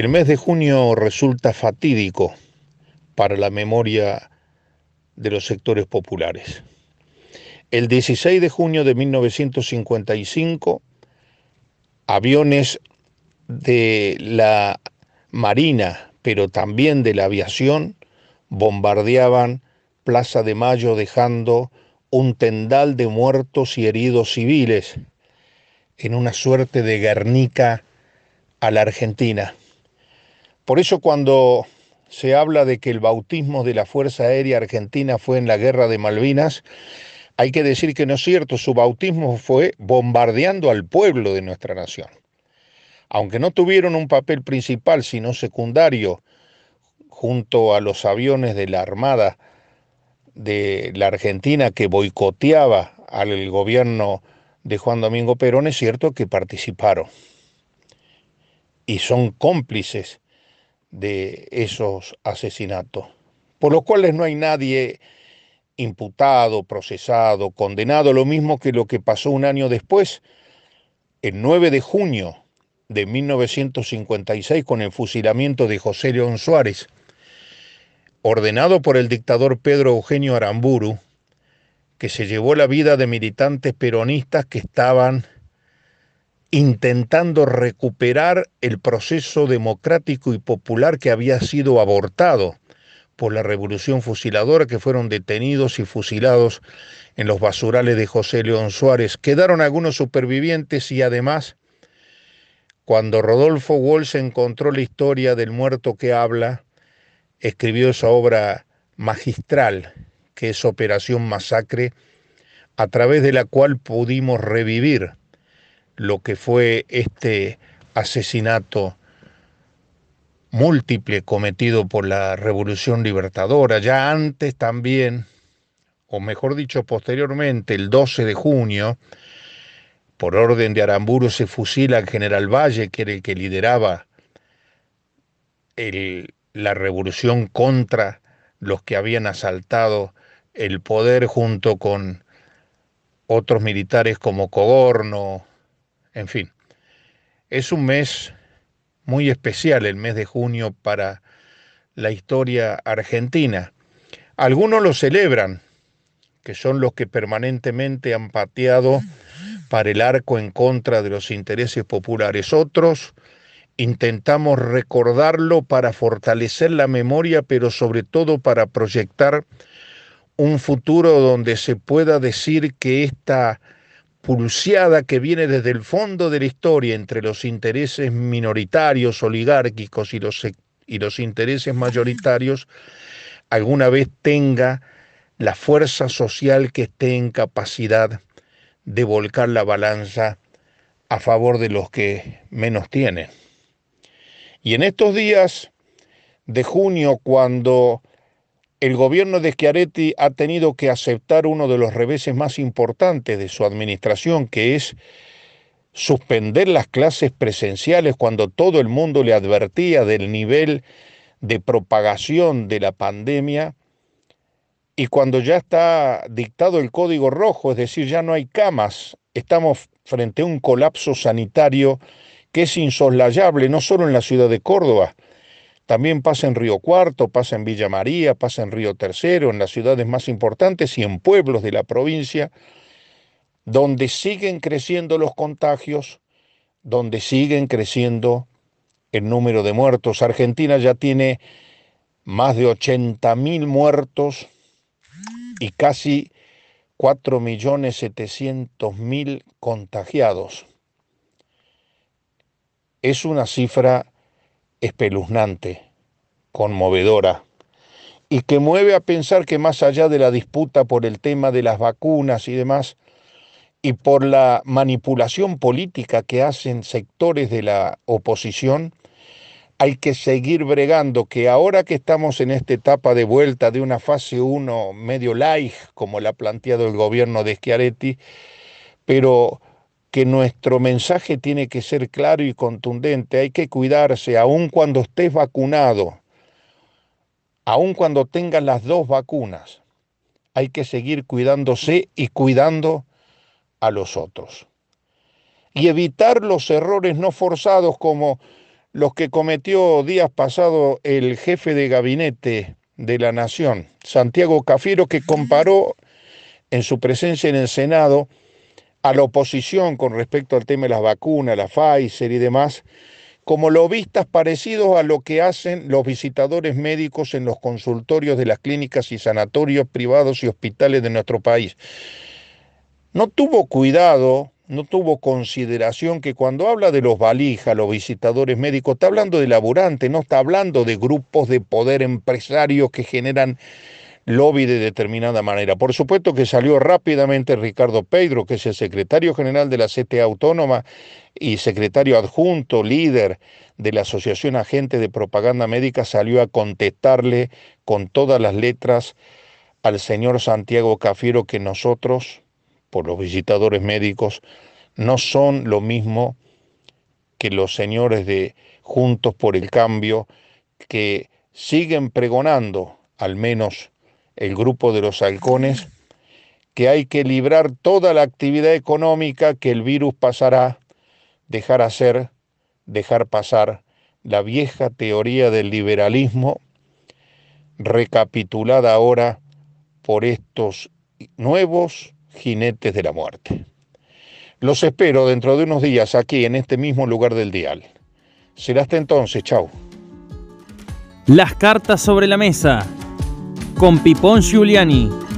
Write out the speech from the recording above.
El mes de junio resulta fatídico para la memoria de los sectores populares. El 16 de junio de 1955, aviones de la Marina, pero también de la aviación, bombardeaban Plaza de Mayo dejando un tendal de muertos y heridos civiles en una suerte de Guernica a la Argentina. Por eso cuando se habla de que el bautismo de la Fuerza Aérea Argentina fue en la Guerra de Malvinas, hay que decir que no es cierto, su bautismo fue bombardeando al pueblo de nuestra nación. Aunque no tuvieron un papel principal, sino secundario, junto a los aviones de la Armada de la Argentina que boicoteaba al gobierno de Juan Domingo Perón, es cierto que participaron y son cómplices de esos asesinatos, por los cuales no hay nadie imputado, procesado, condenado, lo mismo que lo que pasó un año después, el 9 de junio de 1956, con el fusilamiento de José León Suárez, ordenado por el dictador Pedro Eugenio Aramburu, que se llevó la vida de militantes peronistas que estaban intentando recuperar el proceso democrático y popular que había sido abortado por la revolución fusiladora, que fueron detenidos y fusilados en los basurales de José León Suárez. Quedaron algunos supervivientes y además, cuando Rodolfo Walsh encontró la historia del muerto que habla, escribió esa obra magistral que es Operación Masacre, a través de la cual pudimos revivir lo que fue este asesinato múltiple cometido por la Revolución Libertadora, ya antes también, o mejor dicho posteriormente, el 12 de junio, por orden de Aramburu se fusila al general Valle, que era el que lideraba la revolución contra los que habían asaltado el poder junto con otros militares como Cogorno, en fin. Es un mes muy especial, el mes de junio, para la historia argentina. Algunos lo celebran, que son los que permanentemente han pateado para el arco en contra de los intereses populares. Otros intentamos recordarlo para fortalecer la memoria, pero sobre todo para proyectar un futuro donde se pueda decir que esta pulseada que viene desde el fondo de la historia entre los intereses minoritarios, oligárquicos y los, y los intereses mayoritarios, alguna vez tenga la fuerza social que esté en capacidad de volcar la balanza a favor de los que menos tienen. Y en estos días de junio, cuando el gobierno de Schiaretti ha tenido que aceptar uno de los reveses más importantes de su administración, que es suspender las clases presenciales cuando todo el mundo le advertía del nivel de propagación de la pandemia y cuando ya está dictado el código rojo, es decir, ya no hay camas, estamos frente a un colapso sanitario que es insoslayable, no solo en la ciudad de Córdoba, también pasa en Río Cuarto, pasa en Villa María, pasa en Río Tercero, en las ciudades más importantes y en pueblos de la provincia, donde siguen creciendo los contagios, donde siguen creciendo el número de muertos. Argentina ya tiene más de 80 mil muertos y casi 4.700.000 contagiados. Es una cifra espeluznante, conmovedora, y que mueve a pensar que más allá de la disputa por el tema de las vacunas y demás, y por la manipulación política que hacen sectores de la oposición, hay que seguir bregando que ahora que estamos en esta etapa de vuelta de una fase 1 medio light, como la ha planteado el gobierno de Schiaretti, pero que nuestro mensaje tiene que ser claro y contundente. Hay que cuidarse, aun cuando estés vacunado, aun cuando tengas las dos vacunas. Hay que seguir cuidándose y cuidando a los otros. Y evitar los errores no forzados como los que cometió días pasados el jefe de gabinete de la Nación, Santiago Cafiero, que comparó en su presencia en el Senado a la oposición con respecto al tema de las vacunas, la Pfizer y demás, como lobistas parecidos a lo que hacen los visitadores médicos en los consultorios de las clínicas y sanatorios privados y hospitales de nuestro país. No tuvo cuidado no tuvo consideración que cuando habla de los valijas, los visitadores médicos, está hablando de laburantes, no está hablando de grupos de poder empresarios que generan lobby de determinada manera. Por supuesto que salió rápidamente Ricardo Pedro, que es el secretario general de la CTA Autónoma y secretario adjunto, líder de la Asociación Agente de Propaganda Médica, salió a contestarle con todas las letras al señor Santiago Cafiero que nosotros por los visitadores médicos no son lo mismo que los señores de Juntos por el Cambio que siguen pregonando, al menos el grupo de los halcones, que hay que librar toda la actividad económica que el virus pasará, dejar hacer, dejar pasar la vieja teoría del liberalismo, recapitulada ahora por estos nuevos jinetes de la muerte. Los espero dentro de unos días aquí en este mismo lugar del dial. Será hasta entonces, chao. Las cartas sobre la mesa con Pipón Giuliani.